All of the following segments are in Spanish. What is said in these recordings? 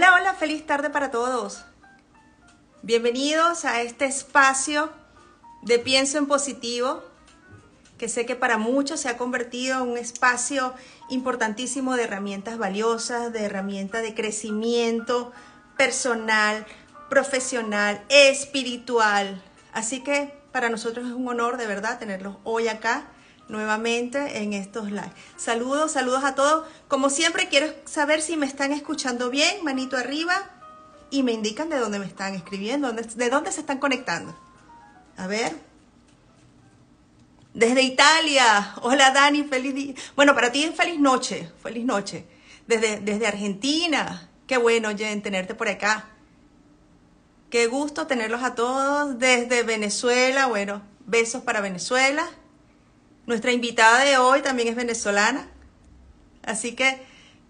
Hola, hola, feliz tarde para todos. Bienvenidos a este espacio de Pienso en Positivo, que sé que para muchos se ha convertido en un espacio importantísimo de herramientas valiosas, de herramientas de crecimiento personal, profesional, espiritual. Así que para nosotros es un honor de verdad tenerlos hoy acá nuevamente en estos live. Saludos, saludos a todos. Como siempre, quiero saber si me están escuchando bien, manito arriba, y me indican de dónde me están escribiendo, de dónde se están conectando. A ver. Desde Italia. Hola Dani, feliz día. Bueno, para ti es feliz noche, feliz noche. Desde, desde Argentina. Qué bueno, Jen, tenerte por acá. Qué gusto tenerlos a todos desde Venezuela. Bueno, besos para Venezuela. Nuestra invitada de hoy también es venezolana, así que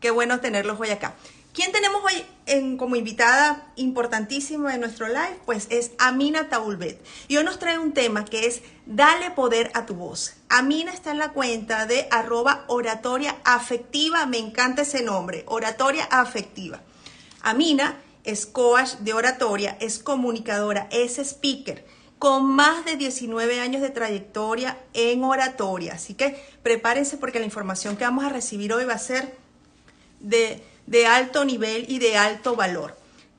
qué bueno tenerlos hoy acá. ¿Quién tenemos hoy en, como invitada importantísima en nuestro live? Pues es Amina Taulbet. Y hoy nos trae un tema que es Dale poder a tu voz. Amina está en la cuenta de arroba oratoria afectiva. Me encanta ese nombre, oratoria afectiva. Amina es coach de oratoria, es comunicadora, es speaker con más de 19 años de trayectoria en oratoria. Así que prepárense porque la información que vamos a recibir hoy va a ser de, alto nivel y de alto valor.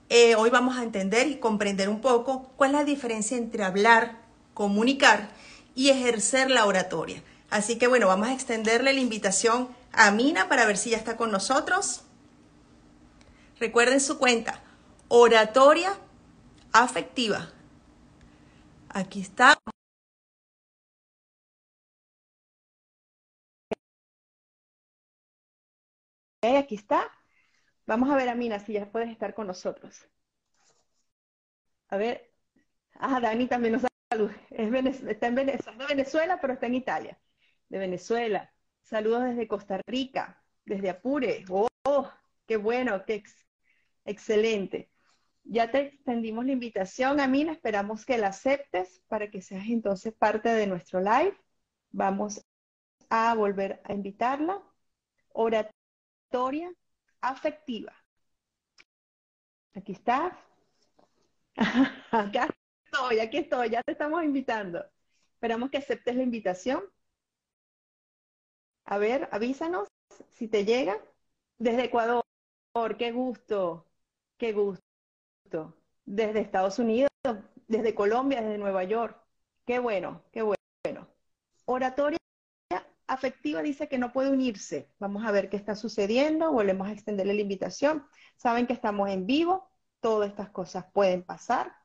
Eh, hoy vamos a entender y comprender un poco cuál es la diferencia entre hablar, comunicar y ejercer la oratoria. Así que bueno, vamos a extenderle la invitación a Mina para ver si ya está con nosotros. Recuerden su cuenta, oratoria afectiva Aquí está. Aquí está. Vamos a ver a Mina si ya puedes estar con nosotros. A ver. Ah, Dani también nos saluda. está en Venezuela, Venezuela, pero está en Italia. De Venezuela. Saludos desde Costa Rica, desde Apure. Oh, qué bueno, qué excelente. Ya te extendimos la invitación, Amina, esperamos que la aceptes para que seas entonces parte de nuestro live. Vamos a volver a invitarla. Oratoria afectiva. Aquí estás. Acá estoy, aquí estoy, ya te estamos invitando. Esperamos que aceptes la invitación. A ver, avísanos si te llega. Desde Ecuador, qué gusto, qué gusto desde Estados Unidos, desde Colombia, desde Nueva York. Qué bueno, qué bueno. Oratoria afectiva dice que no puede unirse. Vamos a ver qué está sucediendo. Volvemos a extenderle la invitación. Saben que estamos en vivo. Todas estas cosas pueden pasar.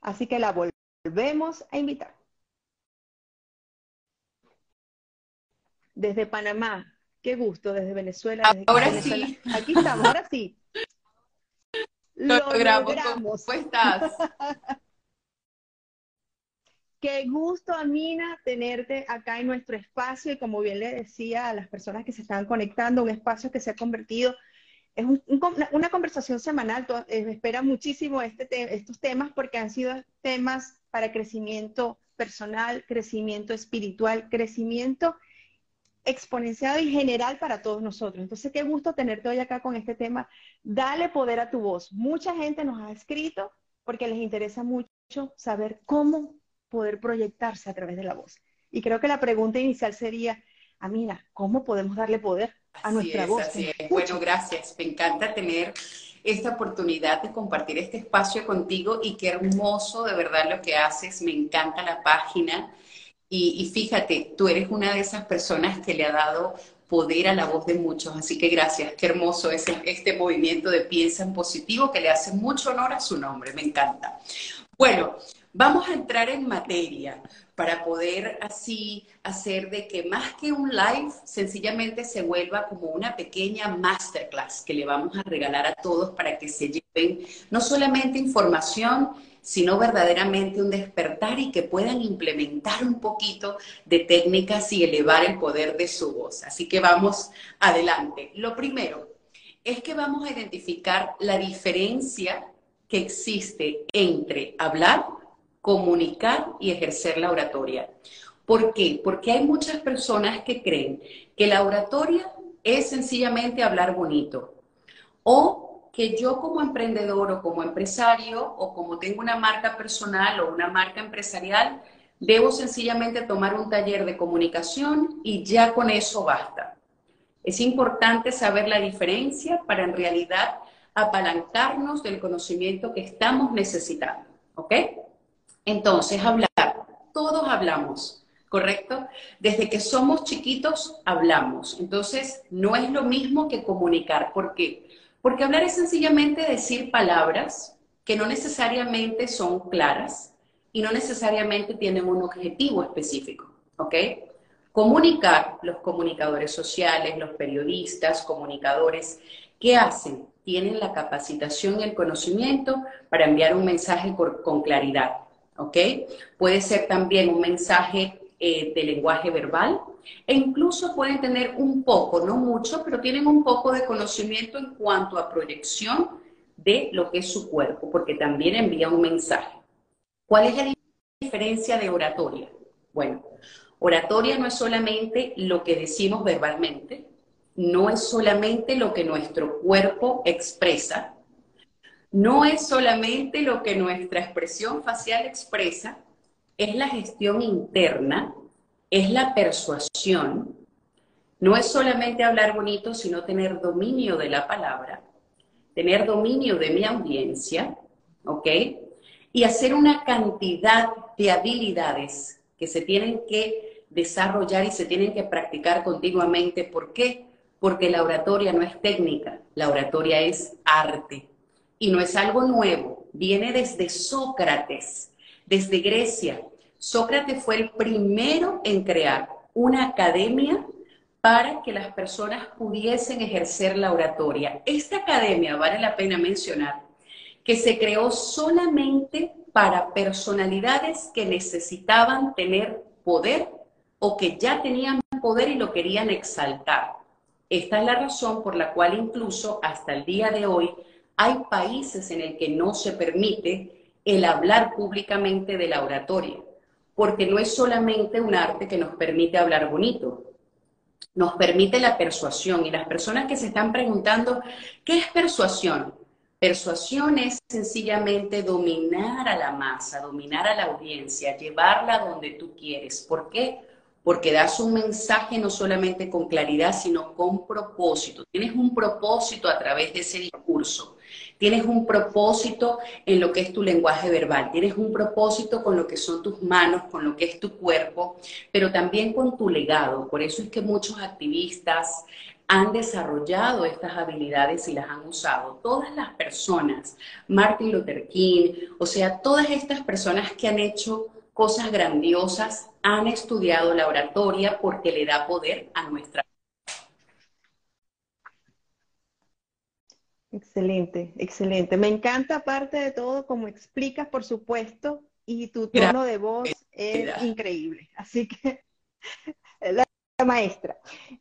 Así que la volvemos a invitar. Desde Panamá. Qué gusto. Desde Venezuela. Desde ahora Venezuela. sí. Aquí estamos. Ahora sí. Lo, logramos. ¿Cómo estás? Qué gusto, Amina, tenerte acá en nuestro espacio y como bien le decía a las personas que se estaban conectando, un espacio que se ha convertido, es una conversación semanal, eh, me espera muchísimo este estos temas porque han sido temas para crecimiento personal, crecimiento espiritual, crecimiento exponenciado y general para todos nosotros. Entonces, qué gusto tenerte hoy acá con este tema. Dale poder a tu voz. Mucha gente nos ha escrito porque les interesa mucho saber cómo poder proyectarse a través de la voz. Y creo que la pregunta inicial sería, Amina, ¿cómo podemos darle poder a nuestra voz? Bueno, gracias. Me encanta tener esta oportunidad de compartir este espacio contigo y qué hermoso de verdad lo que haces. Me encanta la página Y, fíjate, tú eres una de esas personas que le ha dado poder a la voz de muchos. Así que gracias, qué hermoso es este movimiento de piensa en positivo que le hace mucho honor a su nombre, me encanta. Bueno, vamos a entrar en materia para poder así hacer de que más que un live, sencillamente se vuelva como una pequeña masterclass que le vamos a regalar a todos para que se lleven no solamente información, sino verdaderamente un despertar y que puedan implementar un poquito de técnicas y elevar el poder de su voz. Así que vamos adelante. Lo primero es que vamos a identificar la diferencia que existe entre hablar comunicar y ejercer la oratoria. ¿Por qué? Porque hay muchas personas que creen que la oratoria es sencillamente hablar bonito o que yo como emprendedor o como empresario o como tengo una marca personal o una marca empresarial, debo sencillamente tomar un taller de comunicación y ya con eso basta. Es importante saber la diferencia para en realidad apalancarnos del conocimiento que estamos necesitando. ¿Ok? Entonces, hablar, todos hablamos, ¿correcto? Desde que somos chiquitos, hablamos. Entonces, no es lo mismo que comunicar. ¿Por qué? Porque hablar es sencillamente decir palabras que no necesariamente son claras y no necesariamente tienen un objetivo específico, ¿ok? Comunicar, los comunicadores sociales, los periodistas, comunicadores, ¿qué hacen? Tienen la capacitación y el conocimiento para enviar un mensaje con claridad ¿ok? Puede ser también un mensaje eh, de lenguaje verbal e incluso pueden tener un poco, no mucho, pero tienen un poco de conocimiento en cuanto a proyección de lo que es su cuerpo, porque también envía un mensaje. ¿Cuál es la diferencia de oratoria? Bueno, oratoria no es solamente lo que decimos verbalmente, no es solamente lo que nuestro cuerpo expresa, no es solamente lo que nuestra expresión facial expresa, es la gestión interna, es la persuasión, no es solamente hablar bonito, sino tener dominio de la palabra, tener dominio de mi audiencia, ¿ok? Y hacer una cantidad de habilidades que se tienen que desarrollar y se tienen que practicar continuamente. ¿Por qué? Porque la oratoria no es técnica, la oratoria es arte y no es algo nuevo, viene desde Sócrates, desde Grecia. Sócrates fue el primero en crear una academia para que las personas pudiesen ejercer la oratoria. Esta academia, vale la pena mencionar, que se creó solamente para personalidades que necesitaban tener poder o que ya tenían poder y lo querían exaltar. Esta es la razón por la cual incluso hasta el día de hoy hay países en el que no se permite el hablar públicamente de la oratoria, porque no es solamente un arte que nos permite hablar bonito, nos permite la persuasión. Y las personas que se están preguntando, ¿qué es persuasión? Persuasión es sencillamente dominar a la masa, dominar a la audiencia, llevarla donde tú quieres. ¿Por qué? porque das un mensaje no solamente con claridad, sino con propósito. Tienes un propósito a través de ese discurso. Tienes un propósito en lo que es tu lenguaje verbal. Tienes un propósito con lo que son tus manos, con lo que es tu cuerpo, pero también con tu legado. Por eso es que muchos activistas han desarrollado estas habilidades y las han usado. Todas las personas, Martin Luther King, o sea, todas estas personas que han hecho cosas grandiosas, han estudiado la oratoria porque le da poder a nuestra. Excelente, excelente. Me encanta aparte de todo como explicas, por supuesto, y tu tono de voz es increíble. Así que, la maestra,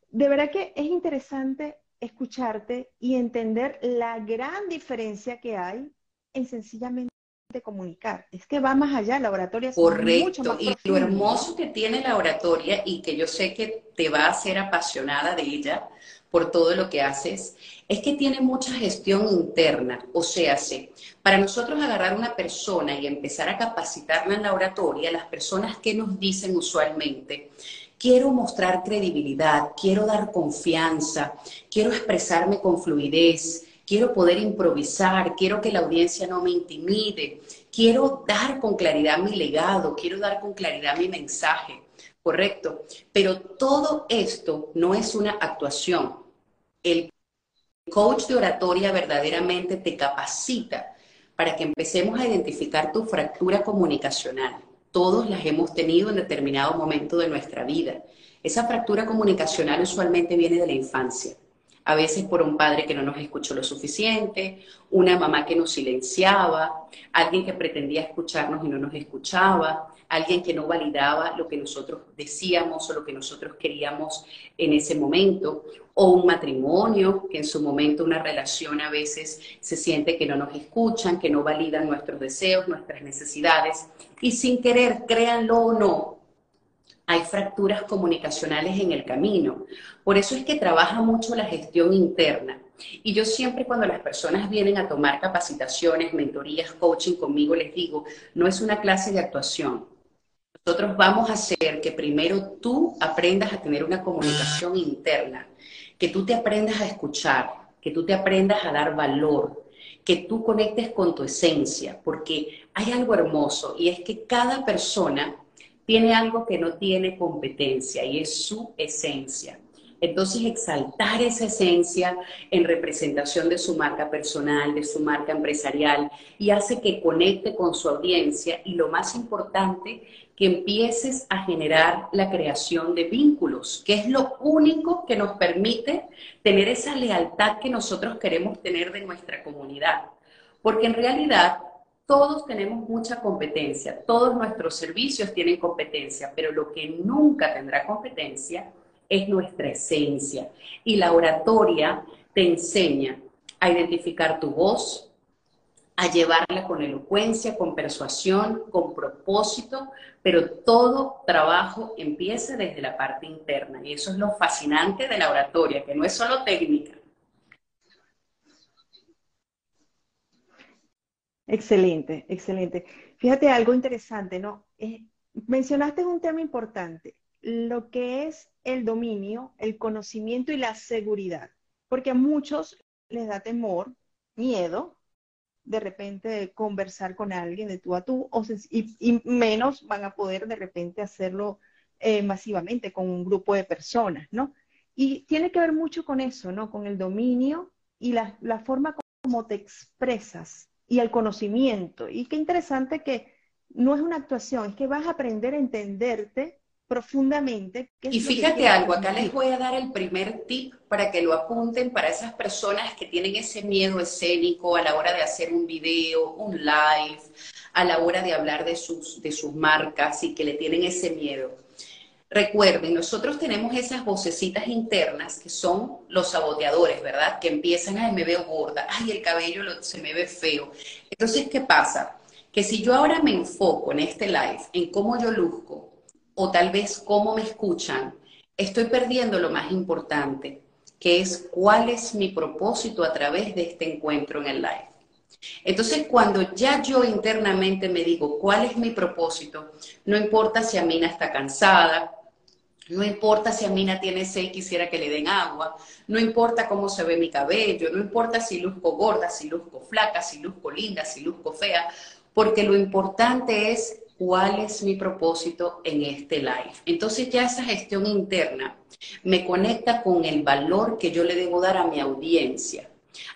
de verdad que es interesante escucharte y entender la gran diferencia que hay en sencillamente comunicar. Es que va más allá, la oratoria es Correcto. Mucho y lo hermoso que tiene la oratoria y que yo sé que te va a hacer apasionada de ella por todo lo que haces, es que tiene mucha gestión interna. O sea, para nosotros agarrar una persona y empezar a capacitarla en la oratoria, las personas que nos dicen usualmente, quiero mostrar credibilidad, quiero dar confianza, quiero expresarme con fluidez, quiero poder improvisar, quiero que la audiencia no me intimide, quiero dar con claridad mi legado, quiero dar con claridad mi mensaje, ¿correcto? Pero todo esto no es una actuación. El coach de oratoria verdaderamente te capacita para que empecemos a identificar tu fractura comunicacional. Todos las hemos tenido en determinado momento de nuestra vida. Esa fractura comunicacional usualmente viene de la infancia. A veces por un padre que no nos escuchó lo suficiente, una mamá que nos silenciaba, alguien que pretendía escucharnos y no nos escuchaba, alguien que no validaba lo que nosotros decíamos o lo que nosotros queríamos en ese momento, o un matrimonio, que en su momento una relación a veces se siente que no nos escuchan, que no validan nuestros deseos, nuestras necesidades, y sin querer, créanlo o no, hay fracturas comunicacionales en el camino. Por eso es que trabaja mucho la gestión interna. Y yo siempre cuando las personas vienen a tomar capacitaciones, mentorías, coaching conmigo, les digo, no es una clase de actuación, nosotros vamos a hacer que primero tú aprendas a tener una comunicación interna, que tú te aprendas a escuchar, que tú te aprendas a dar valor, que tú conectes con tu esencia, porque hay algo hermoso y es que cada persona tiene algo que no tiene competencia y es su esencia. Entonces, exaltar esa esencia en representación de su marca personal, de su marca empresarial, y hace que conecte con su audiencia y lo más importante, que empieces a generar la creación de vínculos, que es lo único que nos permite tener esa lealtad que nosotros queremos tener de nuestra comunidad. Porque en realidad todos tenemos mucha competencia, todos nuestros servicios tienen competencia, pero lo que nunca tendrá competencia es nuestra esencia. Y la oratoria te enseña a identificar tu voz, a llevarla con elocuencia, con persuasión, con propósito, pero todo trabajo empieza desde la parte interna. Y eso es lo fascinante de la oratoria, que no es solo técnica. Excelente, excelente. Fíjate algo interesante, ¿no? Eh, mencionaste un tema importante, lo que es el dominio, el conocimiento y la seguridad, porque a muchos les da temor, miedo, de repente conversar con alguien de tú a tú, y, menos van a poder de repente hacerlo eh, masivamente con un grupo de personas, ¿no? Y tiene que ver mucho con eso, ¿no? Con el dominio y la, la forma como te expresas y el conocimiento. Y qué interesante que no es una actuación, es que vas a aprender a entenderte profundamente. y fíjate algo, acá les voy a dar el primer tip para que lo apunten para esas personas que tienen ese miedo escénico a la hora de hacer un video, un live, a la hora de hablar de sus, de sus marcas y que le tienen ese miedo. Recuerden, nosotros tenemos esas vocecitas internas que son los saboteadores, ¿verdad? Que empiezan, ay, me veo gorda, ay, el cabello se me ve feo. Entonces, ¿qué pasa? Que si yo ahora me enfoco en este live, en cómo yo luzco, o tal vez cómo me escuchan, estoy perdiendo lo más importante, que es cuál es mi propósito a través de este encuentro en el live. Entonces, cuando ya yo internamente me digo cuál es mi propósito, no importa si Amina está cansada, no importa si Amina tiene sed y quisiera que le den agua, no importa cómo se ve mi cabello, no importa si luzco gorda, si luzco flaca, si luzco linda, si luzco fea, porque lo importante es cuál es mi propósito en este live. Entonces ya esa gestión interna me conecta con el valor que yo le debo dar a mi audiencia.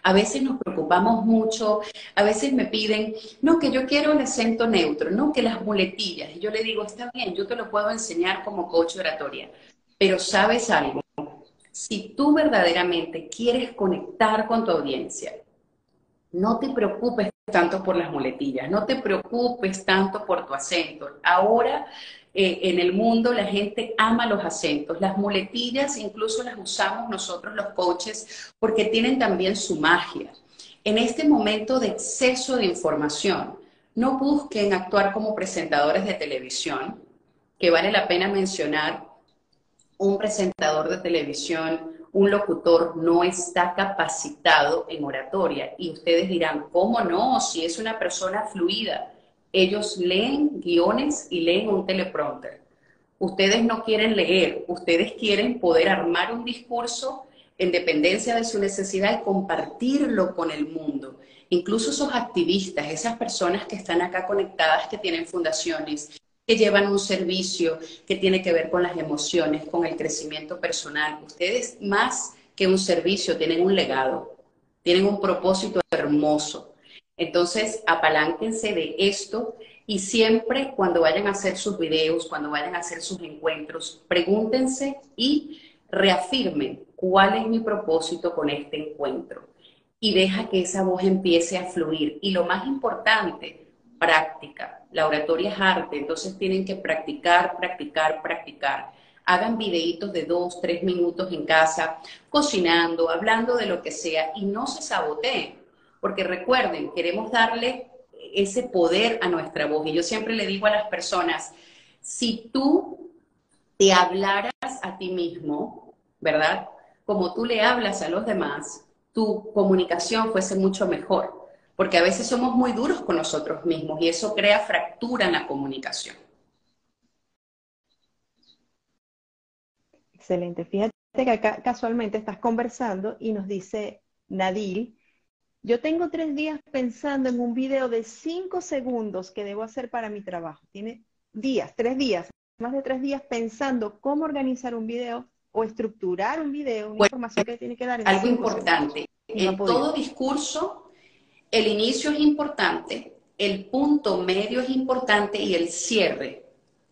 A veces nos preocupamos mucho, a veces me piden, no, que yo quiero el acento neutro, no, que las muletillas. Y yo le digo, está bien, yo te lo puedo enseñar como coach oratoria, pero sabes algo, si tú verdaderamente quieres conectar con tu audiencia, no te preocupes tanto por las muletillas, no te preocupes tanto por tu acento. Ahora eh, en el mundo la gente ama los acentos, las muletillas incluso las usamos nosotros los coaches porque tienen también su magia. En este momento de exceso de información, no busquen actuar como presentadores de televisión, que vale la pena mencionar un presentador de televisión un locutor no está capacitado en oratoria. Y ustedes dirán, ¿cómo no? Si es una persona fluida. Ellos leen guiones y leen un teleprompter. Ustedes no quieren leer, ustedes quieren poder armar un discurso en dependencia de su necesidad, compartirlo con el mundo. Incluso esos activistas, esas personas que están acá conectadas, que tienen fundaciones, que llevan un servicio que tiene que ver con las emociones, con el crecimiento personal. Ustedes más que un servicio tienen un legado, tienen un propósito hermoso. Entonces, apalánquense de esto y siempre cuando vayan a hacer sus videos, cuando vayan a hacer sus encuentros, pregúntense y reafirmen cuál es mi propósito con este encuentro. Y deja que esa voz empiece a fluir. Y lo más importante, práctica. La oratoria es arte, entonces tienen que practicar, practicar, practicar. Hagan videitos de dos, tres minutos en casa, cocinando, hablando de lo que sea y no se saboteen. Porque recuerden, queremos darle ese poder a nuestra voz. Y yo siempre le digo a las personas, si tú te hablaras a ti mismo, ¿verdad? Como tú le hablas a los demás, tu comunicación fuese mucho mejor. Porque a veces somos muy duros con nosotros mismos y eso crea fractura en la comunicación. Excelente. Fíjate que acá casualmente estás conversando y nos dice Nadil, yo tengo tres días pensando en un video de cinco segundos que debo hacer para mi trabajo. Tiene días, tres días, más de tres días pensando cómo organizar un video o estructurar un video, una información que tiene que dar. En algo importante. En todo discurso, el inicio es importante, el punto medio es importante y el cierre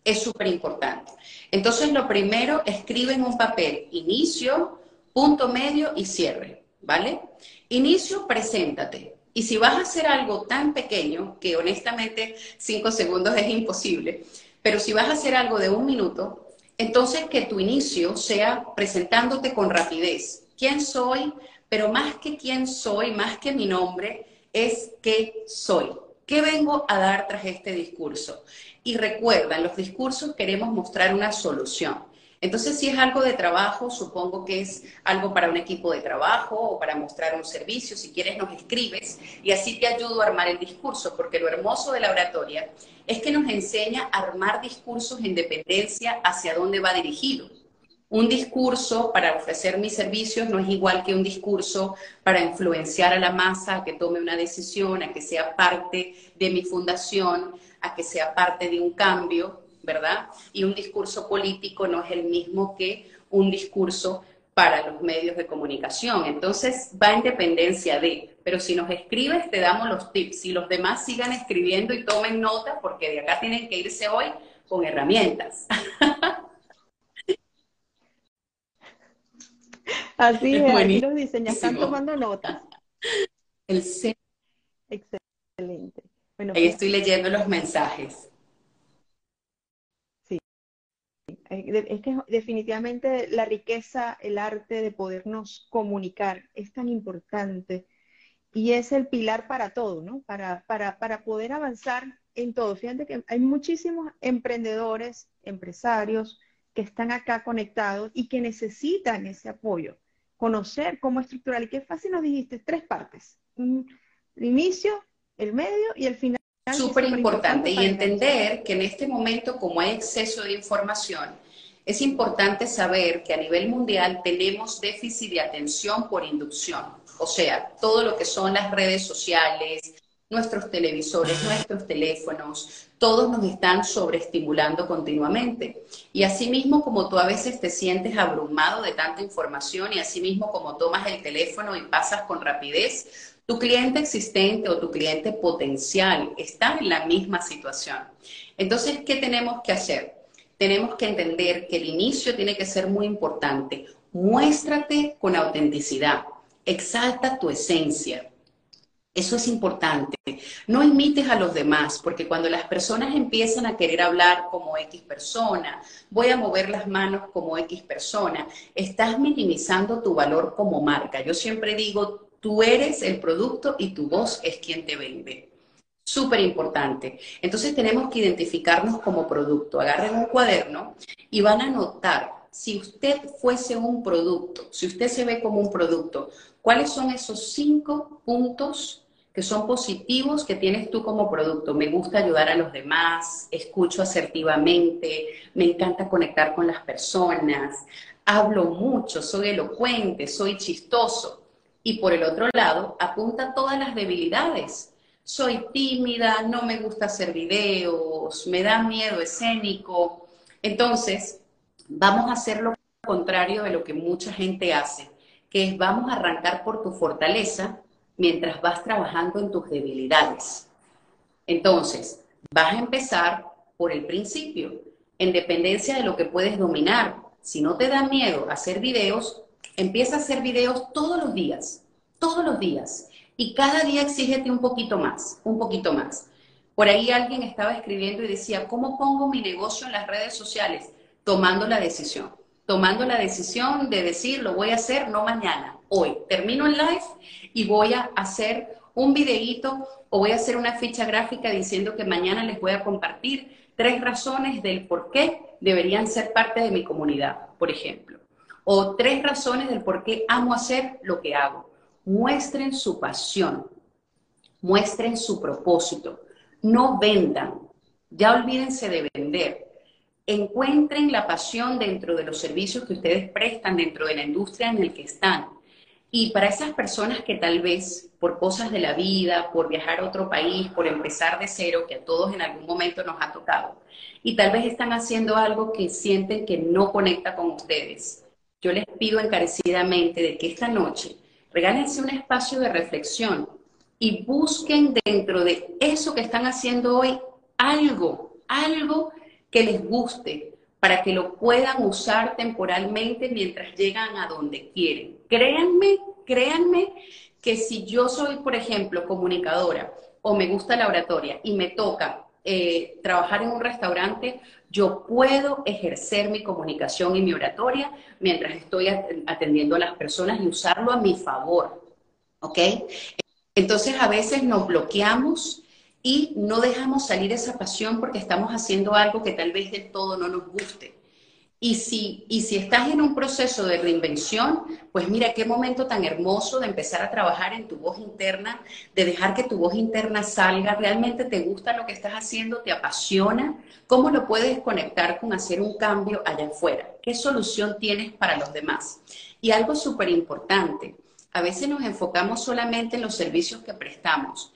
es súper importante. Entonces, lo primero, escribe en un papel inicio, punto medio y cierre, ¿vale? Inicio, preséntate. Y si vas a hacer algo tan pequeño, que honestamente cinco segundos es imposible, pero si vas a hacer algo de un minuto, entonces que tu inicio sea presentándote con rapidez. ¿Quién soy? Pero más que quién soy, más que mi nombre, es qué soy. ¿Qué vengo a dar tras este discurso? Y recuerda, en los discursos queremos mostrar una solución. Entonces, si es algo de trabajo, supongo que es algo para un equipo de trabajo o para mostrar un servicio. Si quieres, nos escribes y así te ayudo a armar el discurso, porque lo hermoso de la oratoria es que nos enseña a armar discursos en dependencia hacia dónde va dirigido. Un discurso para ofrecer mis servicios no es igual que un discurso para influenciar a la masa a que tome una decisión, a que sea parte de mi fundación, a que sea parte de un cambio. ¿verdad? Y un discurso político no es el mismo que un discurso para los medios de comunicación. Entonces va en dependencia de, pero si nos escribes te damos los tips y los demás sigan escribiendo y tomen nota porque de acá tienen que irse hoy con herramientas. Así es, aquí los diseños están tomando notas. El Excelente. Bueno, Ahí pues estoy leyendo los mensajes. Eh, es que definitivamente la riqueza, el arte de podernos comunicar es tan importante y es el pilar para todo, ¿no? Para, para, para poder avanzar en todo. Fíjate que hay muchísimos emprendedores, empresarios que están acá conectados y que necesitan ese apoyo. Conocer cómo estructurar. Y qué fácil nos dijiste, tres partes. El inicio, el medio y el final. Súper importante. Y entender que en este momento, como hay exceso de información, es importante saber que a nivel mundial tenemos déficit de atención por inducción. O sea, todo lo que son las redes sociales, nuestros televisores, nuestros teléfonos, todos nos están sobreestimulando continuamente. Y asimismo, como tú a veces te sientes abrumado de tanta información y asimismo como tomas el teléfono y pasas con rapidez, tu cliente existente o tu cliente potencial está en la misma situación. Entonces, ¿qué tenemos que hacer? Tenemos que entender que el inicio tiene que ser muy importante. Muéstrate con autenticidad. Exalta tu esencia. Eso es importante. No imites a los demás, porque cuando las personas empiezan a querer hablar como X persona, voy a mover las manos como X persona, estás minimizando tu valor como marca. Yo siempre digo, Tú eres el producto y tu voz es quien te vende. Súper importante. Entonces tenemos que identificarnos como producto. Agarren un cuaderno y van a notar, si usted fuese un producto, si usted se ve como un producto, ¿cuáles son esos cinco puntos que son positivos que tienes tú como producto? Me gusta ayudar a los demás, escucho asertivamente, me encanta conectar con las personas, hablo mucho, soy elocuente, soy chistoso. Y por el otro lado, apunta todas las debilidades. Soy tímida, no me gusta hacer videos, me da miedo escénico. Entonces, vamos a hacer lo contrario de lo que mucha gente hace, que es vamos a arrancar por tu fortaleza mientras vas trabajando en tus debilidades. Entonces, vas a empezar por el principio, en dependencia de lo que puedes dominar. Si no te da miedo hacer videos, empieza a hacer videos todos los días, todos los días. Y cada día exígete un poquito más, un poquito más. Por ahí alguien estaba escribiendo y decía, ¿cómo pongo mi negocio en las redes sociales? Tomando la decisión, tomando la decisión de decir, lo voy a hacer no mañana, hoy. Termino el live y voy a hacer un videíto o voy a hacer una ficha gráfica diciendo que mañana les voy a compartir tres razones del por qué deberían ser parte de mi comunidad, por ejemplo. O tres razones del por qué amo hacer lo que hago. Muestren su pasión, muestren su propósito, no vendan, ya olvídense de vender. Encuentren la pasión dentro de los servicios que ustedes prestan, dentro de la industria en el que están. Y para esas personas que tal vez por cosas de la vida, por viajar a otro país, por empezar de cero, que a todos en algún momento nos ha tocado, y tal vez están haciendo algo que sienten que no conecta con ustedes, yo les pido encarecidamente de que esta noche regálense un espacio de reflexión y busquen dentro de eso que están haciendo hoy algo, algo que les guste, para que lo puedan usar temporalmente mientras llegan a donde quieren. Créanme, créanme que si yo soy, por ejemplo, comunicadora o me gusta la oratoria y me toca eh, trabajar en un restaurante, yo puedo ejercer mi comunicación y mi oratoria mientras estoy atendiendo a las personas y usarlo a mi favor. ¿Ok? Entonces a veces nos bloqueamos y no dejamos salir esa pasión porque estamos haciendo algo que tal vez del todo no nos guste. Y si, y si estás en un proceso de reinvención, pues mira qué momento tan hermoso de empezar a trabajar en tu voz interna, de dejar que tu voz interna salga, realmente te gusta lo que estás haciendo, te apasiona, cómo lo puedes conectar con hacer un cambio allá afuera, qué solución tienes para los demás. Y algo súper importante, a veces nos enfocamos solamente en los servicios que prestamos,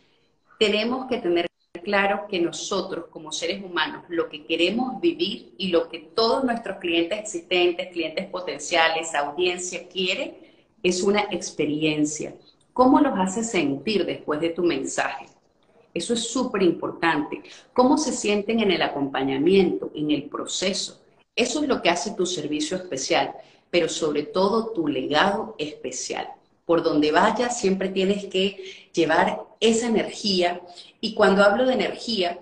tenemos que tener claro que nosotros como seres humanos lo que queremos vivir y lo que todos nuestros clientes existentes, clientes potenciales, audiencia quiere es una experiencia. ¿Cómo los hace sentir después de tu mensaje? Eso es súper importante. ¿Cómo se sienten en el acompañamiento, en el proceso? Eso es lo que hace tu servicio especial, pero sobre todo tu legado especial por donde vayas siempre tienes que llevar esa energía. Y cuando hablo de energía,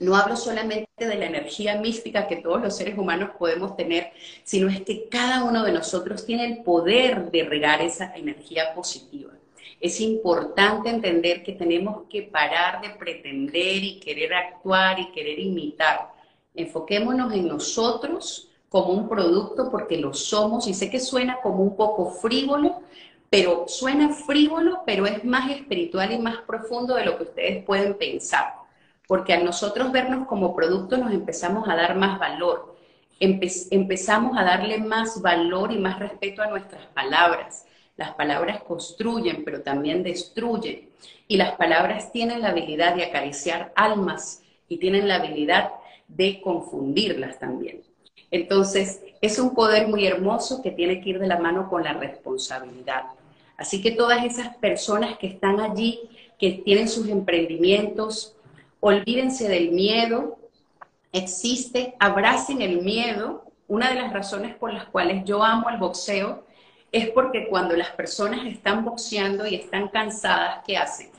no hablo solamente de la energía mística que todos los seres humanos podemos tener, sino es que cada uno de nosotros tiene el poder de regar esa energía positiva. Es importante entender que tenemos que parar de pretender y querer actuar y querer imitar. Enfoquémonos en nosotros como un producto porque lo somos y sé que suena como un poco frívolo, pero suena frívolo, pero es más espiritual y más profundo de lo que ustedes pueden pensar. Porque a nosotros vernos como producto nos empezamos a dar más valor, empezamos a darle más valor y más respeto a nuestras palabras. Las palabras construyen, pero también destruyen. Y las palabras tienen la habilidad de acariciar almas y tienen la habilidad de confundirlas también. Entonces, es un poder muy hermoso que tiene que ir de la mano con la responsabilidad. Así que todas esas personas que están allí, que tienen sus emprendimientos, olvídense del miedo, existe, abracen el miedo. Una de las razones por las cuales yo amo el boxeo es porque cuando las personas están boxeando y están cansadas, ¿qué hacen?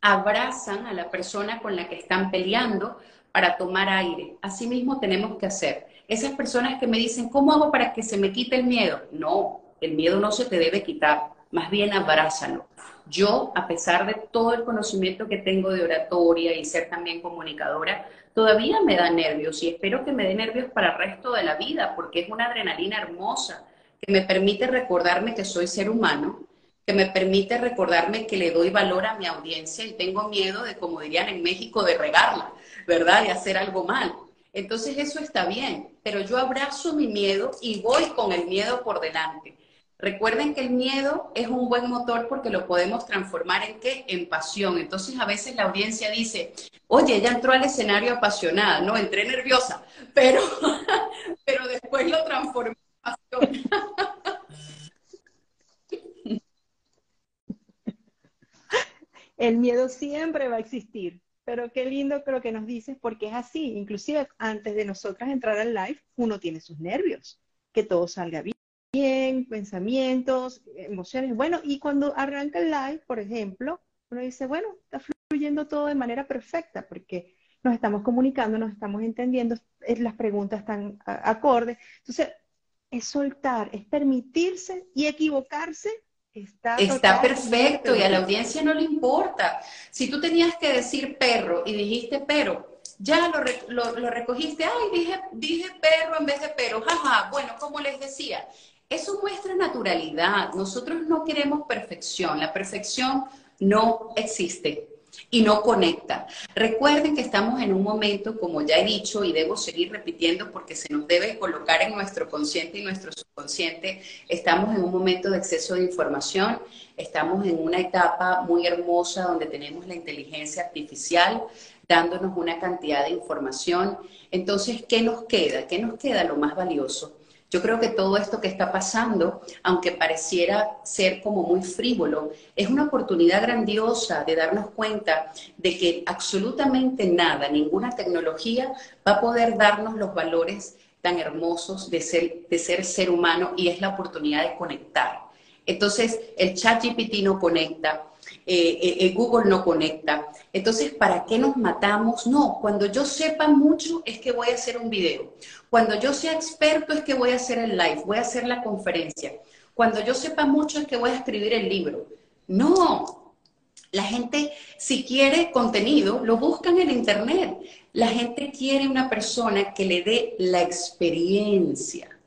Abrazan a la persona con la que están peleando para tomar aire. Así mismo tenemos que hacer. Esas personas que me dicen, ¿cómo hago para que se me quite el miedo? No, el miedo no se te debe quitar más bien abrázalo. Yo, a pesar de todo el conocimiento que tengo de oratoria y ser también comunicadora, todavía me da nervios y espero que me dé nervios para el resto de la vida, porque es una adrenalina hermosa que me permite recordarme que soy ser humano, que me permite recordarme que le doy valor a mi audiencia y tengo miedo de, como dirían en México, de regarla, ¿verdad? De hacer algo mal. Entonces eso está bien, pero yo abrazo mi miedo y voy con el miedo por delante. Recuerden que el miedo es un buen motor porque lo podemos transformar en qué? En pasión. Entonces a veces la audiencia dice, oye, ella entró al escenario apasionada, no, entré nerviosa, pero, pero después lo transformé en pasión. El miedo siempre va a existir, pero qué lindo creo que nos dices porque es así. Inclusive antes de nosotras entrar al live, uno tiene sus nervios, que todo salga bien, pensamientos, emociones. Bueno, y cuando arranca el live, por ejemplo, uno dice, bueno, está fluyendo todo de manera perfecta porque nos estamos comunicando, nos estamos entendiendo, las preguntas están acordes. Entonces, es soltar, es permitirse y equivocarse Está, perfecto y a la audiencia no le importa. Si tú tenías que decir perro y dijiste pero, ya lo, lo, recogiste, ay, dije, dije perro en vez de pero, jaja, bueno, como les decía, eso muestra naturalidad. Nosotros no queremos perfección, la perfección no existe y no conecta. Recuerden que estamos en un momento, como ya he dicho, y debo seguir repitiendo porque se nos debe colocar en nuestro consciente y nuestro subconsciente, estamos en un momento de exceso de información, estamos en una etapa muy hermosa donde tenemos la inteligencia artificial dándonos una cantidad de información. Entonces, ¿qué nos queda? ¿Qué nos queda lo más valioso? Yo creo que todo esto que está pasando, aunque pareciera ser como muy frívolo, es una oportunidad grandiosa de darnos cuenta de que absolutamente nada, ninguna tecnología va a poder darnos los valores tan hermosos de ser, de ser ser humano y es la oportunidad de conectar. Entonces, el chat GPT no conecta, eh, eh, eh, Google no conecta. Entonces, ¿para qué nos matamos? No, cuando yo sepa mucho es que voy a hacer un video. Cuando yo sea experto es que voy a hacer el live, voy a hacer la conferencia. Cuando yo sepa mucho es que voy a escribir el libro. No, la gente si quiere contenido lo busca en internet. La gente quiere una persona que le dé la experiencia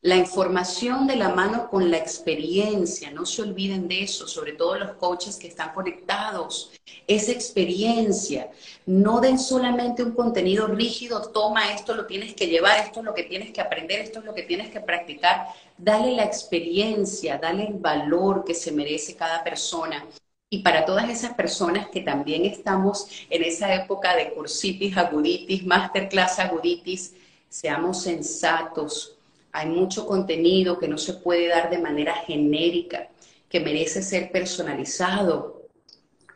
la información de la mano con la experiencia, no se olviden de eso, sobre todo los coaches que están conectados, esa experiencia, no den solamente un contenido rígido, toma esto, lo tienes que llevar, esto es lo que tienes que aprender, esto es lo que tienes que practicar, dale la experiencia, dale el valor que se merece cada persona. Y para todas esas personas que también estamos en esa época de cursitis, aguditis, masterclass aguditis, seamos sensatos, hay mucho contenido que no se puede dar de manera genérica, que merece ser personalizado.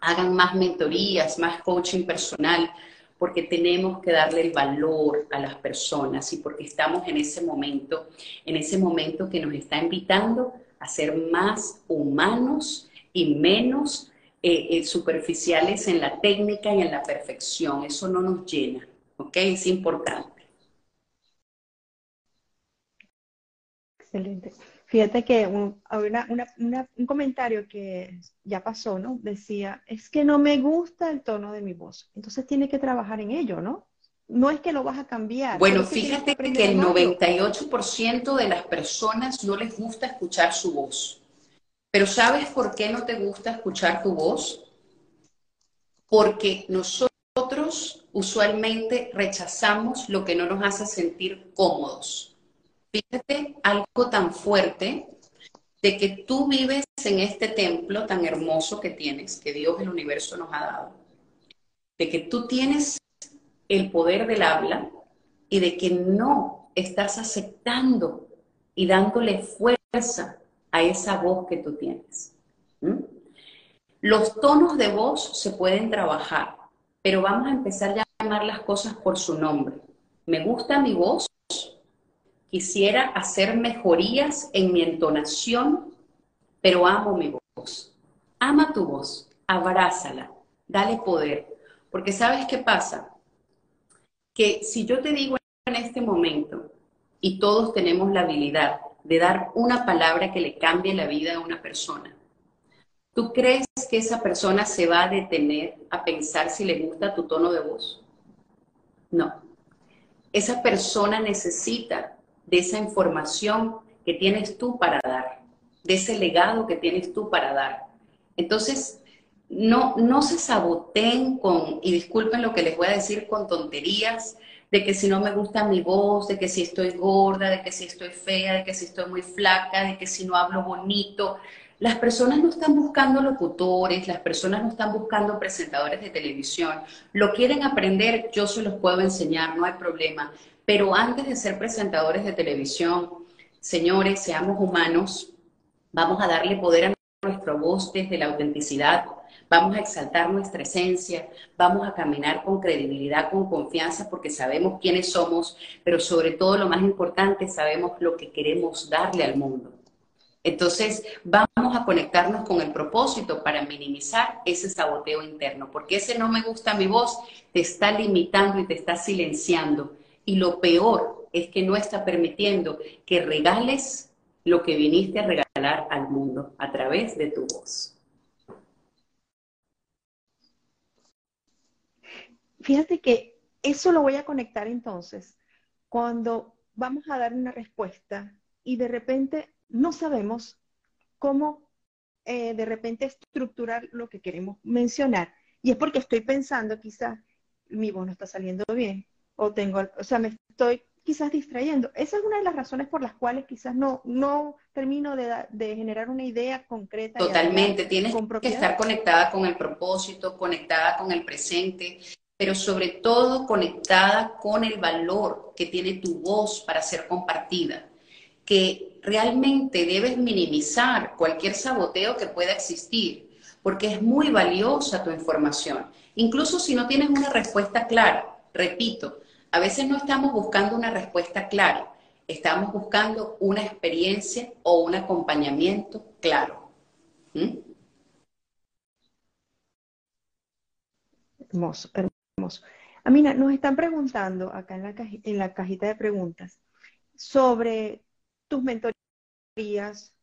Hagan más mentorías, más coaching personal, porque tenemos que darle el valor a las personas y porque estamos en ese momento, en ese momento que nos está invitando a ser más humanos y menos eh, eh, superficiales en la técnica y en la perfección. Eso no nos llena, ¿ok? Es importante. Excelente. Fíjate que un, un comentario que ya pasó, ¿no? Decía, es que no me gusta el tono de mi voz. Entonces tiene que trabajar en ello, ¿no? No es que lo vas a cambiar. Bueno, fíjate que, que el 98% de las personas no les gusta escuchar su voz. Pero ¿sabes por qué no te gusta escuchar tu voz? Porque nosotros usualmente rechazamos lo que no nos hace sentir cómodos. Fíjate algo tan fuerte de que tú vives en este templo tan hermoso que tienes, que Dios el universo nos ha dado, de que tú tienes el poder del habla y de que no estás aceptando y dándole fuerza a esa voz que tú tienes. Los tonos de voz se pueden trabajar, pero vamos a empezar a llamar las cosas por su nombre. Me gusta mi voz, Quisiera hacer mejorías en mi entonación, pero amo mi voz. Ama tu voz, abrázala, dale poder. Porque sabes qué pasa? Que si yo te digo en este momento, y todos tenemos la habilidad de dar una palabra que le cambie la vida a una persona, ¿tú crees que esa persona se va a detener a pensar si le gusta tu tono de voz? No. Esa persona necesita de esa información que tienes tú para dar, de ese legado que tienes tú para dar. Entonces, no, no se saboteen con, y disculpen lo que les voy a decir, con tonterías, de que si no me gusta mi voz, de que si estoy gorda, de que si estoy fea, de que si estoy muy flaca, de que si no hablo bonito. Las personas no están buscando locutores, las personas no están buscando presentadores de televisión. Lo quieren aprender, yo se los puedo enseñar, no hay problema. Pero antes de ser presentadores de televisión, señores, seamos humanos, vamos a darle poder a nuestra voz desde la autenticidad, vamos a exaltar nuestra esencia, vamos a caminar con credibilidad, con confianza, porque sabemos quiénes somos, pero sobre todo lo más importante, sabemos lo que queremos darle al mundo. Entonces, vamos a conectarnos con el propósito para minimizar ese saboteo interno, porque ese no me gusta mi voz te está limitando y te está silenciando. Y lo peor es que no está permitiendo que regales lo que viniste a regalar al mundo a través de tu voz. Fíjate que eso lo voy a conectar entonces cuando vamos a dar una respuesta y de repente no sabemos cómo eh, de repente estructurar lo que queremos mencionar. Y es porque estoy pensando quizás mi voz no está saliendo bien o tengo, o sea, me estoy quizás distrayendo. Esa es una de las razones por las cuales quizás no, no termino de, generar una idea concreta. Totalmente, tienes que estar conectada con el propósito, conectada con el presente, pero sobre todo conectada con el valor que tiene tu voz para ser compartida, que realmente debes minimizar cualquier saboteo que pueda existir, porque es muy valiosa tu información, incluso si no tienes una respuesta clara. Repito, a veces no estamos buscando una respuesta clara, estamos buscando una experiencia o un acompañamiento claro. ¿Mm? Hermoso, hermoso. Amina, nos están preguntando acá en la, en la cajita de preguntas sobre tus mentorías,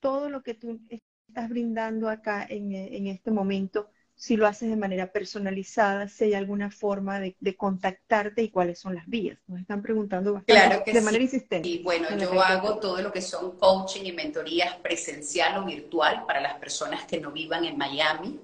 todo lo que tú estás brindando acá en, en este momento si lo haces de manera personalizada, si hay alguna forma de, contactarte y cuáles son las vías. Nos están preguntando bastante de manera insistente. Y bueno, yo hago todo lo que son coaching y mentorías presencial o virtual para las personas que no vivan en Miami.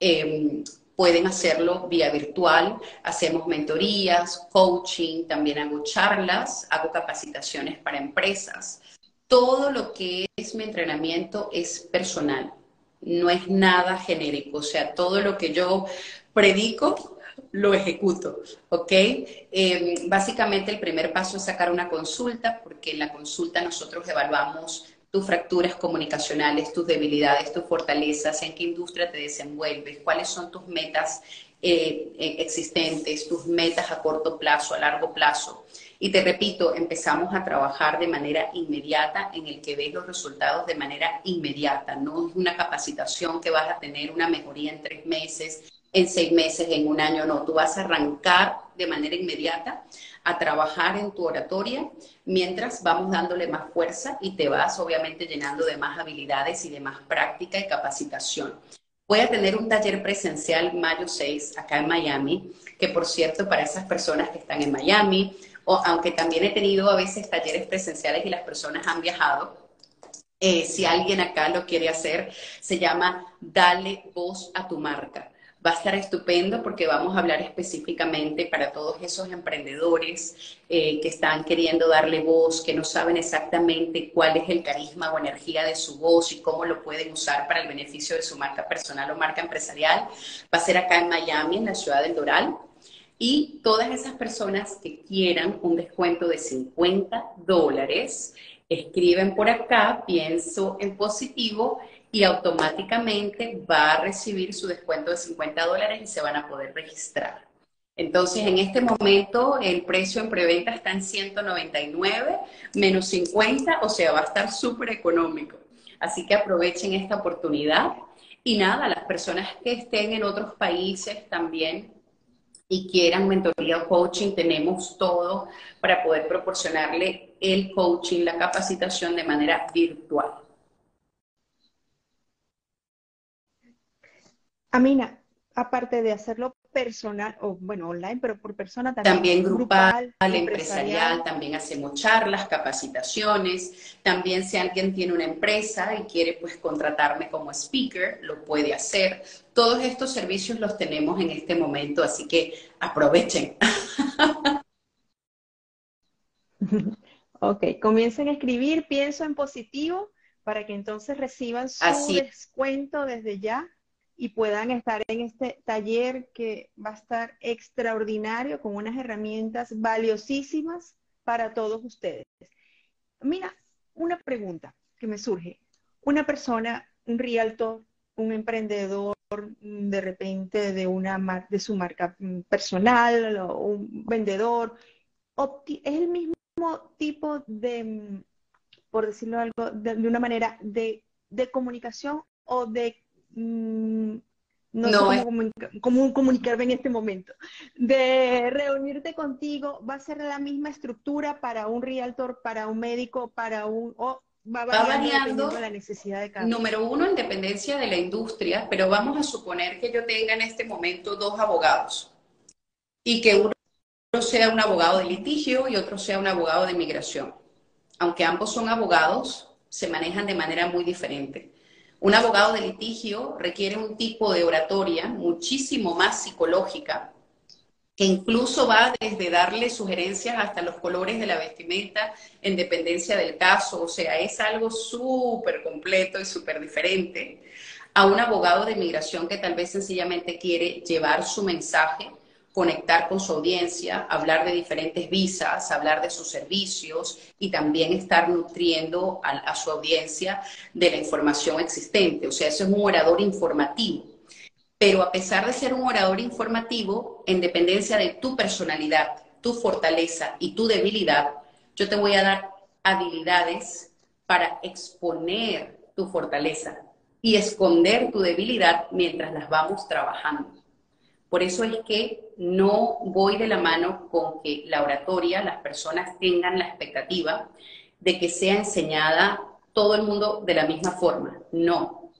Em, pueden hacerlo vía virtual, hacemos mentorías, coaching, también hago charlas, hago capacitaciones para empresas. Todo lo que es mi entrenamiento es personal no es nada genérico, o sea, todo lo que yo predico lo ejecuto, ¿ok? Em, básicamente el primer paso es sacar una consulta, porque en la consulta nosotros evaluamos tus fracturas comunicacionales, tus debilidades, tus fortalezas, en qué industria te desenvuelves, cuáles son tus metas eh, eh, existentes, tus metas a corto plazo, a largo plazo. Y te repito, empezamos a trabajar de manera inmediata en el que ves los resultados de manera inmediata. No es una capacitación que vas a tener una mejoría en tres meses, en seis meses, en un año, no. Tú vas a arrancar de manera inmediata a trabajar en tu oratoria mientras vamos dándole más fuerza y te vas obviamente llenando de más habilidades y de más práctica y capacitación. Voy a tener un taller presencial mayo 6 acá en Miami, que por cierto, para esas personas que están en Miami, aunque también he tenido a veces talleres presenciales y las personas han viajado, eh, si alguien acá lo quiere hacer, se llama Dale voz a tu marca. Va a estar estupendo porque vamos a hablar específicamente para todos esos emprendedores eh, que están queriendo darle voz, que no saben exactamente cuál es el carisma o energía de su voz y cómo lo pueden usar para el beneficio de su marca personal o marca empresarial. Va a ser acá en Miami, en la ciudad del Doral. Y todas esas personas que quieran un descuento de 50 dólares, escriben por acá, pienso en positivo y automáticamente va a recibir su descuento de 50 dólares y se van a poder registrar. Entonces, en este momento, el precio en preventa está en 199 menos 50, o sea, va a estar súper económico. Así que aprovechen esta oportunidad. Y nada, las personas que estén en otros países también y quieran mentoría o coaching, tenemos todo para poder proporcionarle el coaching, la capacitación de manera virtual. Amina, aparte de hacerlo personal, o bueno, online, pero por persona también. También grupal, empresarial. también hacemos charlas, capacitaciones. También si alguien tiene una empresa y quiere pues contratarme como speaker, lo puede hacer. Todos estos servicios los tenemos en este momento, así que aprovechen. ok, comiencen a escribir, pienso en positivo para que entonces reciban su descuento desde ya y puedan estar en este taller que va a estar extraordinario con unas herramientas valiosísimas para todos ustedes. Mira, una pregunta que me surge. Una persona, un realtor, un emprendedor, de repente de una de su marca personal un vendedor, es el mismo tipo de, por decirlo algo, de, una manera de, comunicación o de mm, no, sé cómo, comunicarme en este momento, de reunirte contigo, va a ser la misma estructura para un realtor, para un médico, para un, va variando, la necesidad de cada Número uno, en dependencia de la industria, pero vamos a suponer que yo tenga en este momento dos abogados y que uno sea un abogado de litigio y otro sea un abogado de migración. Aunque ambos son abogados, se manejan de manera muy diferente. Un abogado de litigio requiere un tipo de oratoria muchísimo más psicológica que incluso va desde darle sugerencias hasta los colores de la vestimenta en dependencia del caso, o sea, es algo súper completo y súper diferente a un abogado de migración que tal vez sencillamente quiere llevar su mensaje, conectar con su audiencia, hablar de diferentes visas, hablar de sus servicios y también estar nutriendo a, su audiencia de la información existente. O sea, eso es un orador informativo pero a pesar de ser un orador informativo, en dependencia de tu personalidad, tu fortaleza y tu debilidad, yo te voy a dar habilidades para exponer tu fortaleza y esconder tu debilidad mientras las vamos trabajando. Por eso es que no voy de la mano con que la oratoria, las personas tengan la expectativa de que sea enseñada todo el mundo de la misma forma. No,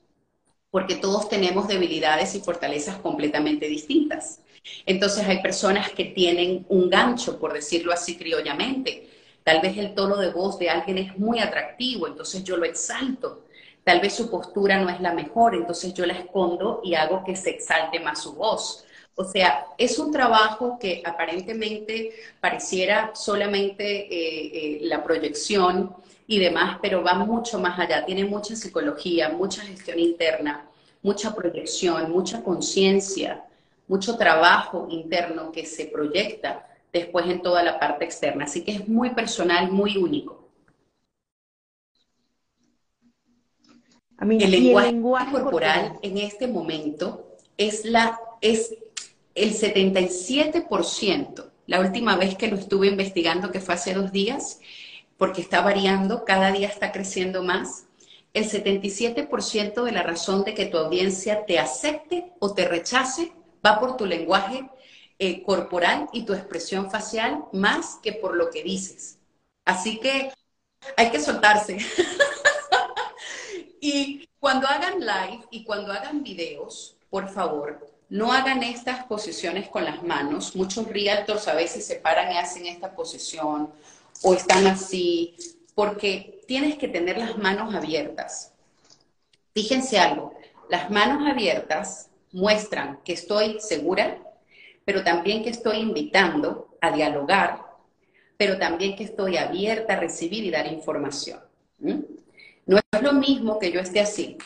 porque todos tenemos debilidades y fortalezas completamente distintas. Entonces hay personas que tienen un gancho, por decirlo así criollamente. Tal vez el tono de voz de alguien es muy atractivo, entonces yo lo exalto. Tal vez su postura no es la mejor, entonces yo la escondo y hago que se exalte más su voz. O sea, es un trabajo que aparentemente pareciera solamente eh, eh, la proyección y demás, pero va mucho más allá, tiene mucha psicología, mucha gestión interna, mucha proyección, mucha conciencia, mucho trabajo interno que se proyecta después en toda la parte externa. Así que es muy personal, muy único. el, lenguaje corporal en este momento es, la, es el 77%. La última vez que lo estuve investigando, que fue hace dos días, porque está variando, cada día está creciendo más. El 77% de la razón de que tu audiencia te acepte o te rechace va por tu lenguaje eh, corporal y tu expresión facial más que por lo que dices. Así que hay que soltarse. y cuando hagan live y cuando hagan videos, por favor, no hagan estas posiciones con las manos. Muchos realtors a veces se paran y hacen esta posición o están así, porque tienes que tener las manos abiertas. Fíjense algo, las manos abiertas muestran que estoy segura, pero también que estoy invitando a dialogar, pero también que estoy abierta a recibir y dar información. No es lo mismo que yo esté así.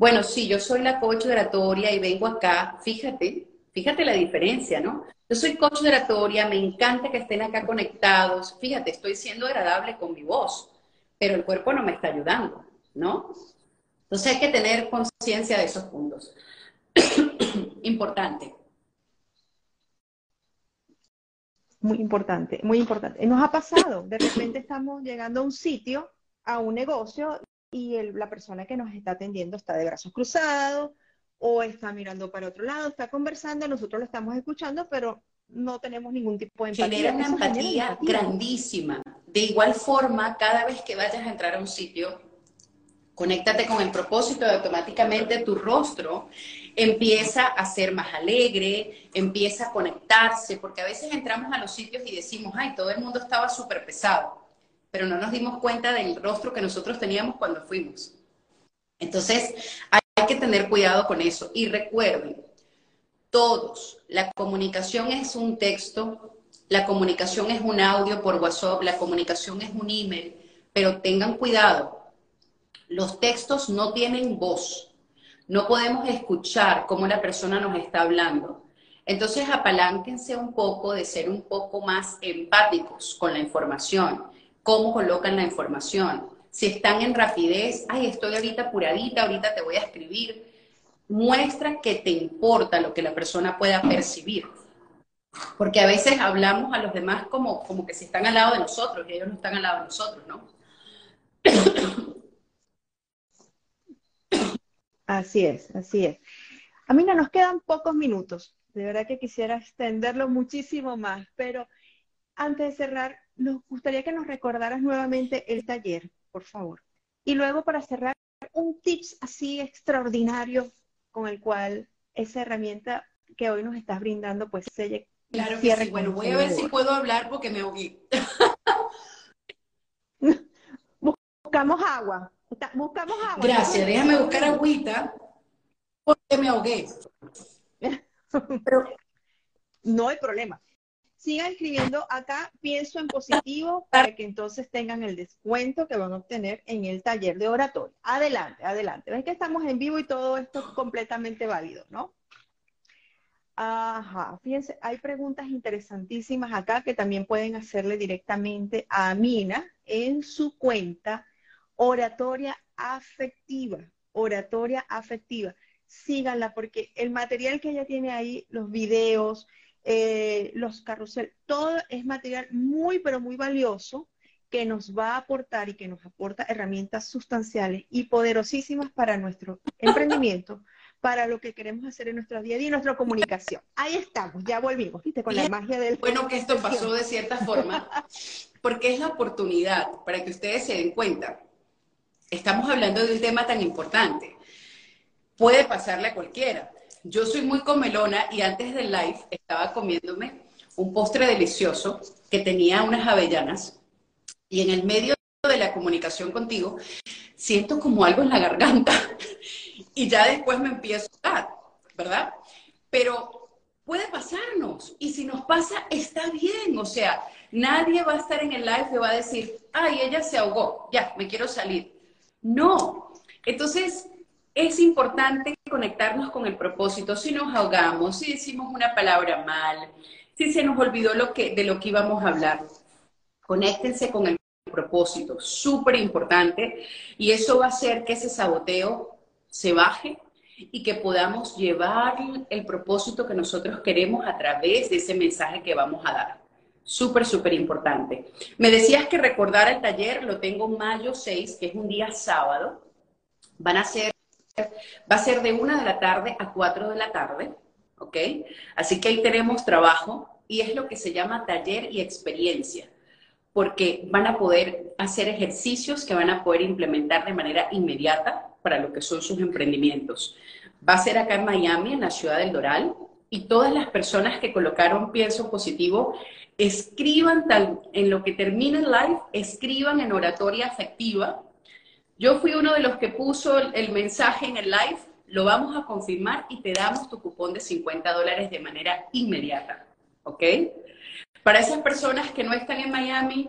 Bueno, sí, yo soy la coach oratoria y vengo acá, fíjate, fíjate la diferencia, ¿no? Yo soy coach de oratoria, me encanta que estén acá conectados. Fíjate, estoy siendo agradable con mi voz, pero el cuerpo no me está ayudando, ¿no? Entonces hay que tener conciencia de esos puntos. importante. Muy importante, muy importante. Nos ha pasado, de repente estamos llegando a un sitio, a un negocio, y la persona que nos está atendiendo está de brazos cruzados, o está mirando para otro lado, está conversando, nosotros lo estamos escuchando, pero no tenemos ningún tipo de empatía. Genera una empatía, grandísima. De igual forma, cada vez que vayas a entrar a un sitio, conéctate con el propósito de automáticamente tu rostro empieza a ser más alegre, empieza a conectarse, porque a veces entramos a los sitios y decimos, ay, todo el mundo estaba súper pesado, pero no nos dimos cuenta del rostro que nosotros teníamos cuando fuimos. Entonces, hay que tener cuidado con eso. Y recuerden, todos, la comunicación es un texto la comunicación es un audio por WhatsApp, la comunicación es un email, pero tengan cuidado, los textos no tienen voz, no podemos escuchar cómo la persona nos está hablando. Entonces apalánquense un poco de ser un poco más empáticos con la información, cómo colocan la información. Si están en rapidez, ay, estoy ahorita apuradita, ahorita te voy a escribir, muestra que te importa lo que la persona pueda percibir. Porque a veces hablamos a los demás como, como que si están al lado de nosotros y ellos no están al lado de nosotros, ¿no? Así es, así es. A mí no nos quedan pocos minutos. De verdad que quisiera extenderlo muchísimo más, pero antes de cerrar, nos gustaría que nos recordaras nuevamente el taller, por favor. Y luego para cerrar, un tips así extraordinario con el cual esa herramienta que hoy nos estás brindando, pues se Claro que sí. Bueno, voy a ver si puedo hablar porque me oí. Buscamos agua. Buscamos agua. Gracias, déjame buscar agüita porque me ahogué. no hay problema. Sigan escribiendo acá, pienso en positivo, para que entonces tengan el descuento que van a obtener en el taller de oratorio. Adelante, adelante. Ven que estamos en vivo y todo esto es completamente válido, ¿no? Ajá, fíjense, hay preguntas interesantísimas acá que también pueden hacerle directamente a Mina en su cuenta Oratoria Afectiva, Oratoria Afectiva. Síganla porque el material que ella tiene ahí, los videos, eh, los carrusel, todo es material muy, pero muy valioso que nos va a aportar y que nos aporta herramientas sustanciales y poderosísimas para nuestro emprendimiento para lo que queremos hacer en nuestro día a día y nuestra comunicación. Ahí estamos, ya volvimos, ¿viste? Con la magia del... Bueno, que esto pasó de cierta forma, porque es la oportunidad para que ustedes se den cuenta. Estamos hablando de un tema tan importante. Puede pasarle a cualquiera. Yo soy muy comelona y antes del live estaba comiéndome un postre delicioso que tenía unas avellanas y en el medio de la comunicación contigo siento como algo en la garganta y ya después me empiezo a dar, ¿verdad? Pero puede pasarnos y si nos pasa, está bien, o sea, nadie va a estar en el live y va a decir, ay, ella se ahogó, ya, me quiero salir. No, entonces es importante conectarnos con el propósito. Si nos ahogamos, si decimos una palabra mal, si se nos olvidó lo que, de lo que íbamos a hablar, conéctense con el propósito, súper importante, y eso va a hacer que ese saboteo se baje y que podamos llevar el propósito que nosotros queremos a través de ese mensaje que vamos a dar. Súper, súper importante. Me decías que recordar el taller, lo tengo mayo 6, que es un día sábado. Van a ser, va a ser de una de la tarde a 4 de la tarde, ¿ok? Así que ahí tenemos trabajo y es lo que se llama taller y experiencia, porque van a poder hacer ejercicios que van a poder implementar de manera inmediata para lo que son sus emprendimientos. Va a ser acá en Miami, en la ciudad del Doral, y todas las personas que colocaron pienso positivo, escriban tal, en lo que termine el live, escriban en oratoria afectiva. Yo fui uno de los que puso el mensaje en el live, lo vamos a confirmar y te damos tu cupón de 50 dólares de manera inmediata, ¿ok? Para esas personas que no están en Miami,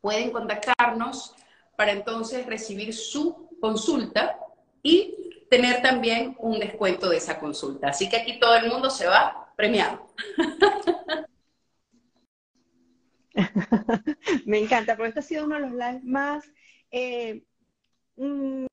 pueden contactarnos para entonces recibir su consulta y tener también un descuento de esa consulta. Así que aquí todo el mundo se va premiado. Me encanta, porque este ha sido uno de los lives más, eh, mm,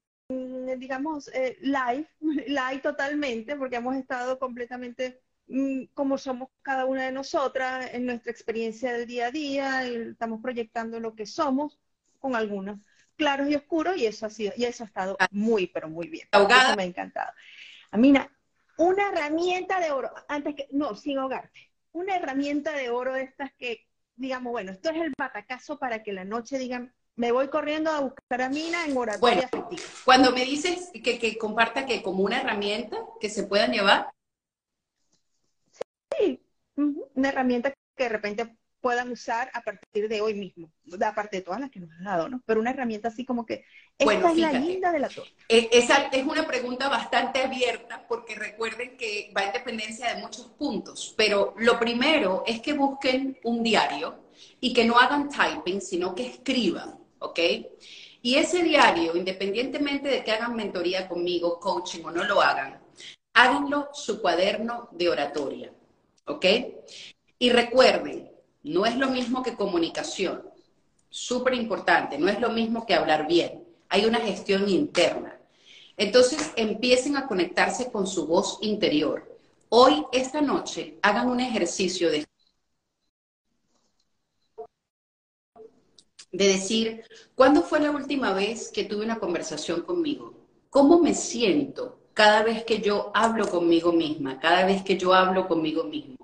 digamos, eh, live, live totalmente, porque hemos estado completamente mm, como somos cada una de nosotras en nuestra experiencia del día a día, y estamos proyectando lo que somos con algunas claros y oscuros y eso ha sido, y eso ha estado ah. muy, pero muy bien. Eso me ha encantado. Amina, una herramienta de oro, antes que, no, sin ahogarte, una herramienta de oro de estas que, digamos, bueno, esto es el batacazo para que la noche digan, me voy corriendo a buscar a Mina en oratoria bueno, Cuando me dices que, que comparta que como una herramienta que se puedan llevar. Sí, una herramienta que de repente puedan usar a partir de hoy mismo, aparte de todas las que nos has dado, ¿no? Pero una herramienta así como que, esta es la linda de la torta. Eh, esa es una pregunta bastante abierta porque recuerden que va en dependencia de muchos puntos, pero lo primero es que busquen un diario y que no hagan typing, sino que escriban, ¿ok? Y ese diario, independientemente de que hagan mentoría conmigo, coaching o no lo hagan, háganlo su cuaderno de oratoria, ¿ok? Y recuerden, no es lo mismo que comunicación, súper importante, no es lo mismo que hablar bien, hay una gestión interna. Entonces empiecen a conectarse con su voz interior. Hoy, esta noche, hagan un ejercicio de de decir, ¿cuándo fue la última vez que tuve una conversación conmigo? ¿Cómo me siento cada vez que yo hablo conmigo misma, cada vez que yo hablo conmigo mismo?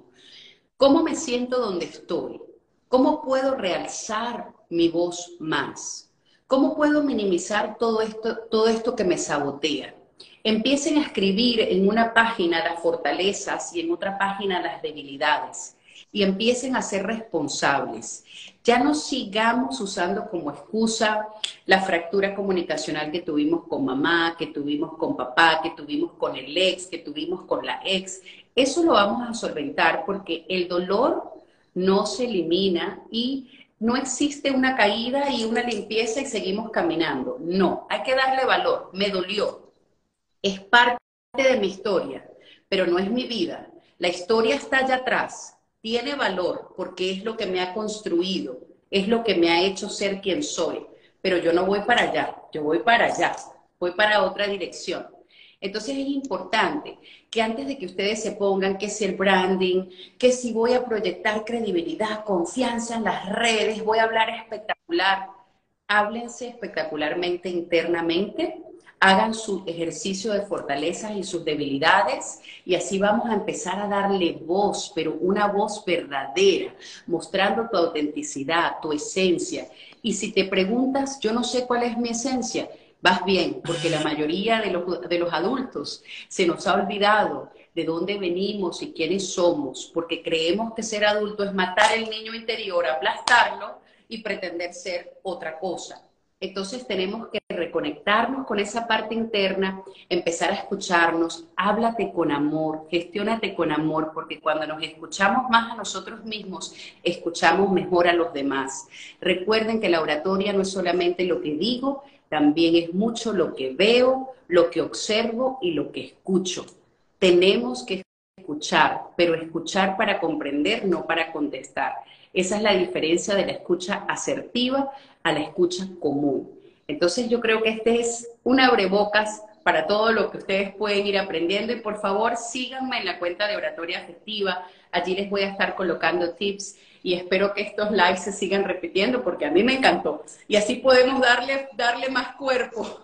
¿Cómo me siento donde estoy? ¿Cómo puedo realzar mi voz más? ¿Cómo puedo minimizar todo esto, todo esto que me sabotea? Empiecen a escribir en una página las fortalezas y en otra página las debilidades y empiecen a ser responsables. Ya no sigamos usando como excusa la fractura comunicacional que tuvimos con mamá, que tuvimos con papá, que tuvimos con el ex, que tuvimos con la ex. Eso lo vamos a solventar porque el dolor no se elimina y no existe una caída y una limpieza y seguimos caminando. No, hay que darle valor. Me dolió. Es parte de mi historia, pero no es mi vida. La historia está allá atrás tiene valor porque es lo que me ha construido, es lo que me ha hecho ser quien soy, pero yo no voy para allá, yo voy para allá, voy para otra dirección. Entonces es importante que antes de que ustedes se pongan que si el branding, que si voy a proyectar credibilidad, confianza en las redes, voy a hablar espectacular, háblense espectacularmente internamente hagan su ejercicio de fortalezas y sus debilidades y así vamos a empezar a darle voz, pero una voz verdadera, mostrando tu autenticidad, tu esencia. Y si te preguntas, yo no sé cuál es mi esencia, vas bien, porque la mayoría de los, de los adultos se nos ha olvidado de dónde venimos y quiénes somos, porque creemos que ser adulto es matar el niño interior, aplastarlo y pretender ser otra cosa. Entonces tenemos que reconectarnos con esa parte interna, empezar a escucharnos, háblate con amor, gestiónate con amor, porque cuando nos escuchamos más a nosotros mismos, escuchamos mejor a los demás. Recuerden que la oratoria no es solamente lo que digo, también es mucho lo que veo, lo que observo y lo que escucho. Tenemos que escuchar, pero escuchar para comprender, no para contestar. Esa es la diferencia de la escucha asertiva a la escucha común. Entonces yo creo que este es un abrebocas para todo lo que ustedes pueden ir aprendiendo y por favor síganme en la cuenta de Oratoria Afectiva. Allí les voy a estar colocando tips y espero que estos lives se sigan repitiendo porque a mí me encantó. Y así podemos darle, darle más cuerpo.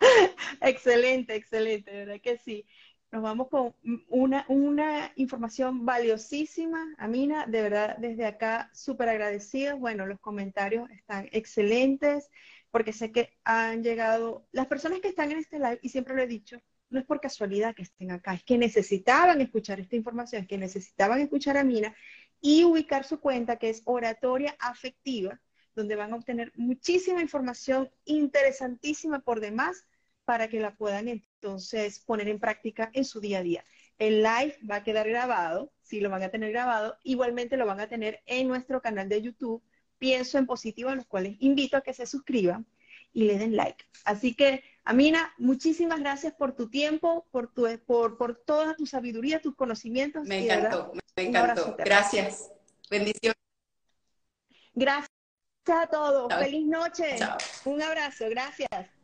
excelente, excelente, verdad que sí. Nos vamos con una, una información valiosísima. Amina, de verdad, desde acá, súper agradecidos. Bueno, los comentarios están excelentes, porque sé que han llegado, las personas que están en este live, y siempre lo he dicho, no es por casualidad que estén acá, es que necesitaban escuchar esta información, es que necesitaban escuchar a Mina y ubicar su cuenta, que es Oratoria Afectiva, donde van a obtener muchísima información interesantísima por demás para que la puedan entonces poner en práctica en su día a día. El live va a quedar grabado, sí lo van a tener grabado, igualmente lo van a tener en nuestro canal de YouTube, Pienso en Positivo, a los cuales invito a que se suscriban y le den like. Así que, Amina, muchísimas gracias por tu tiempo, por, tu, por, por toda tu sabiduría, tus conocimientos. Me encantó, me encantó. Gracias. Bendiciones. Gracias a todos. Feliz noche. Un abrazo. Gracias.